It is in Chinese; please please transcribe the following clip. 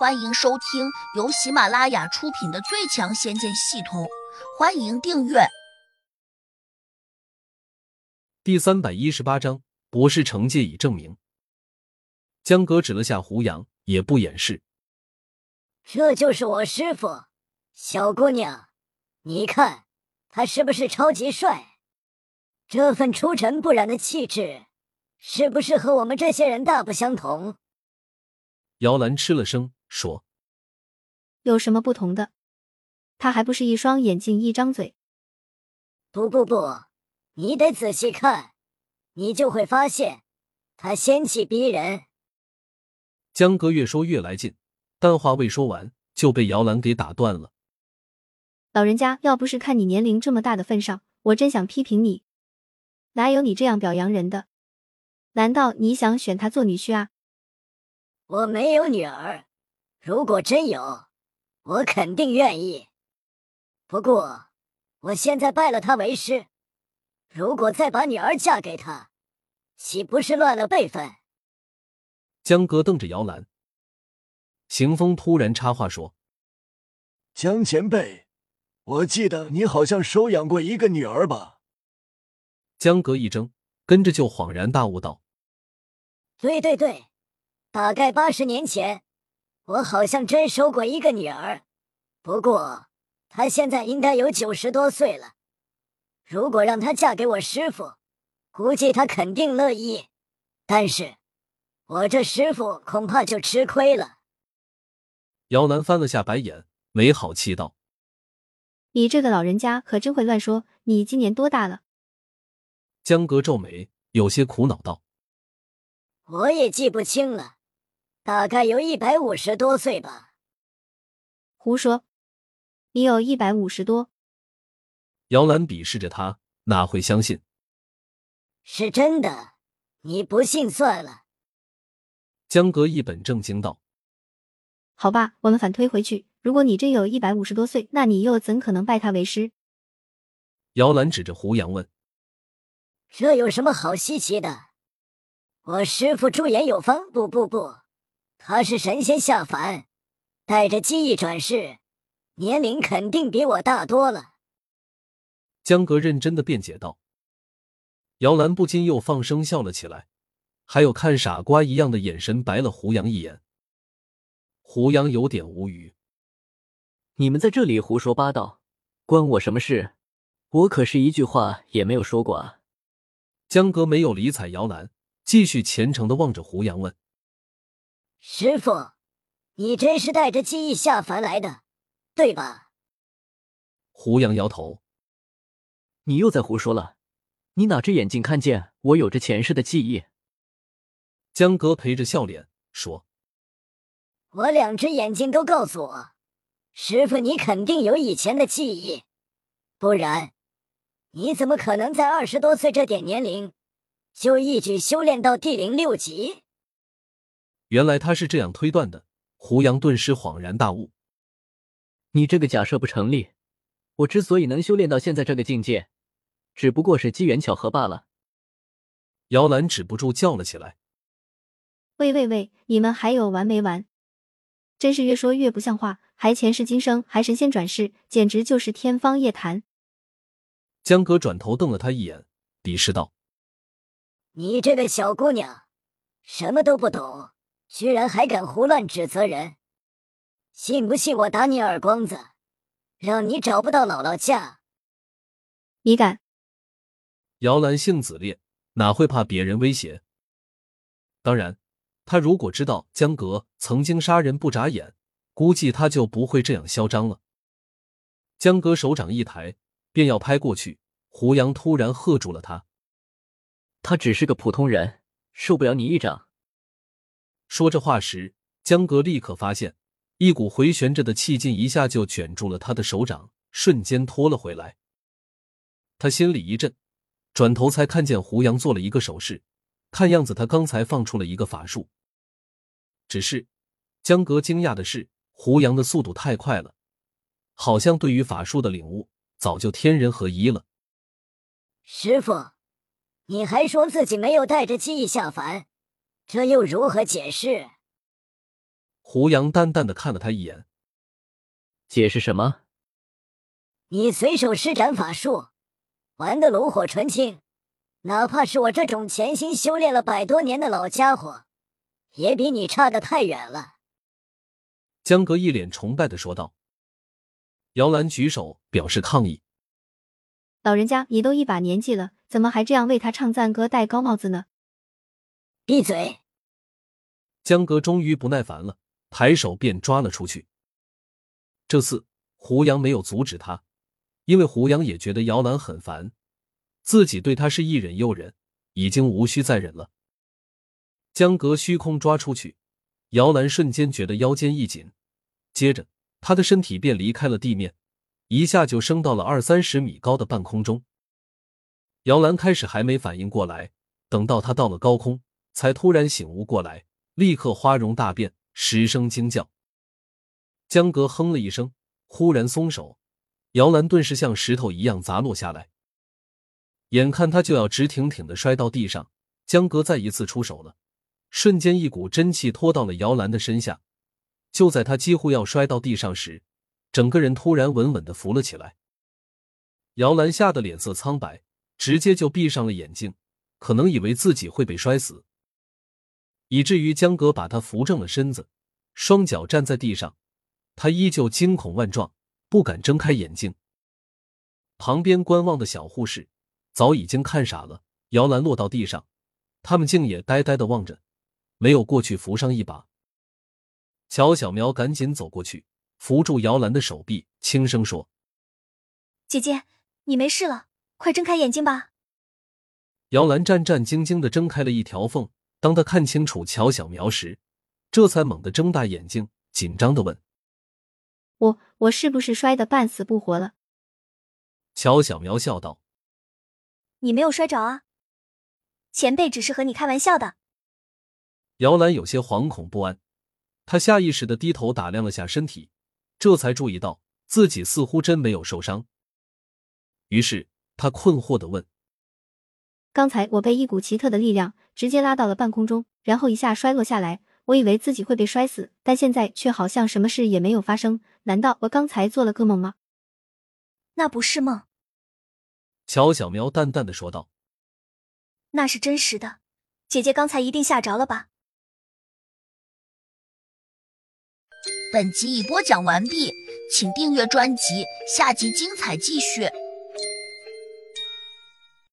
欢迎收听由喜马拉雅出品的《最强仙剑系统》，欢迎订阅。第三百一十八章，博士惩戒已证明。江哥指了下胡杨，也不掩饰：“这就是我师傅，小姑娘，你看他是不是超级帅？这份出尘不染的气质，是不是和我们这些人大不相同？”姚兰吃了声。说：“有什么不同的？他还不是一双眼睛，一张嘴。不不不，你得仔细看，你就会发现他仙气逼人。”江哥越说越来劲，但话未说完就被姚兰给打断了。老人家，要不是看你年龄这么大的份上，我真想批评你。哪有你这样表扬人的？难道你想选他做女婿啊？我没有女儿。如果真有，我肯定愿意。不过，我现在拜了他为师，如果再把女儿嫁给他，岂不是乱了辈分？江哥瞪着姚兰，行风突然插话说：“江前辈，我记得你好像收养过一个女儿吧？”江哥一怔，跟着就恍然大悟道：“对对对，大概八十年前。”我好像真收过一个女儿，不过她现在应该有九十多岁了。如果让她嫁给我师傅，估计她肯定乐意。但是，我这师傅恐怕就吃亏了。姚楠翻了下白眼，没好气道：“你这个老人家可真会乱说。你今年多大了？”江哥皱眉，有些苦恼道：“我也记不清了。”大概有一百五十多岁吧。胡说，你有一百五十多？姚兰鄙视着他，哪会相信？是真的，你不信算了。江哥一本正经道：“好吧，我们反推回去，如果你真有一百五十多岁，那你又怎可能拜他为师？”姚兰指着胡杨问：“这有什么好稀奇的？我师傅驻颜有方，不不不。”他是神仙下凡，带着记忆转世，年龄肯定比我大多了。江哥认真的辩解道。姚兰不禁又放声笑了起来，还有看傻瓜一样的眼神白了胡杨一眼。胡杨有点无语：“你们在这里胡说八道，关我什么事？我可是一句话也没有说过啊！”江哥没有理睬姚兰，继续虔诚的望着胡杨问。师傅，你真是带着记忆下凡来的，对吧？胡杨摇头：“你又在胡说了，你哪只眼睛看见我有着前世的记忆？”江哥陪着笑脸说：“我两只眼睛都告诉我，师傅你肯定有以前的记忆，不然你怎么可能在二十多岁这点年龄就一举修炼到地灵六级？”原来他是这样推断的，胡杨顿时恍然大悟。你这个假设不成立。我之所以能修炼到现在这个境界，只不过是机缘巧合罢了。姚兰止不住叫了起来：“喂喂喂，你们还有完没完？真是越说越不像话，还前世今生，还神仙转世，简直就是天方夜谭。”江哥转头瞪了他一眼，鄙视道：“你这个小姑娘，什么都不懂。”居然还敢胡乱指责人，信不信我打你耳光子，让你找不到姥姥家？你敢？姚兰性子烈，哪会怕别人威胁？当然，他如果知道江格曾经杀人不眨眼，估计他就不会这样嚣张了。江格手掌一抬，便要拍过去，胡杨突然喝住了他：“他只是个普通人，受不了你一掌。”说这话时，江哥立刻发现一股回旋着的气劲一下就卷住了他的手掌，瞬间拖了回来。他心里一震，转头才看见胡杨做了一个手势，看样子他刚才放出了一个法术。只是江哥惊讶的是，胡杨的速度太快了，好像对于法术的领悟早就天人合一了。师傅，你还说自己没有带着记忆下凡？这又如何解释？胡杨淡淡的看了他一眼，解释什么？你随手施展法术，玩的炉火纯青，哪怕是我这种潜心修炼了百多年的老家伙，也比你差的太远了。江哥一脸崇拜的说道。姚兰举手表示抗议：“老人家，你都一把年纪了，怎么还这样为他唱赞歌、戴高帽子呢？”闭嘴！江哥终于不耐烦了，抬手便抓了出去。这次胡杨没有阻止他。因为胡杨也觉得姚兰很烦，自己对他是一忍又忍，已经无需再忍了。江格虚空抓出去，姚兰瞬间觉得腰间一紧，接着他的身体便离开了地面，一下就升到了二三十米高的半空中。姚兰开始还没反应过来，等到他到了高空，才突然醒悟过来，立刻花容大变，失声惊叫。江格哼了一声，忽然松手。姚兰顿时像石头一样砸落下来，眼看他就要直挺挺的摔到地上，江哥再一次出手了，瞬间一股真气拖到了姚兰的身下。就在他几乎要摔到地上时，整个人突然稳稳的浮了起来。姚兰吓得脸色苍白，直接就闭上了眼睛，可能以为自己会被摔死，以至于江哥把他扶正了身子，双脚站在地上，他依旧惊恐万状。不敢睁开眼睛。旁边观望的小护士早已经看傻了。姚兰落到地上，他们竟也呆呆的望着，没有过去扶上一把。乔小苗赶紧走过去，扶住姚兰的手臂，轻声说：“姐姐，你没事了，快睁开眼睛吧。”姚兰战战兢兢的睁开了一条缝。当他看清楚乔小苗时，这才猛地睁大眼睛，紧张的问。我我是不是摔得半死不活了？乔小苗笑道：“你没有摔着啊，前辈只是和你开玩笑的。”姚兰有些惶恐不安，她下意识的低头打量了下身体，这才注意到自己似乎真没有受伤。于是她困惑的问：“刚才我被一股奇特的力量直接拉到了半空中，然后一下摔落下来。”我以为自己会被摔死，但现在却好像什么事也没有发生。难道我刚才做了个梦吗？那不是梦。乔小苗淡淡的说道：“那是真实的，姐姐刚才一定吓着了吧？”本集已播讲完毕，请订阅专辑，下集精彩继续。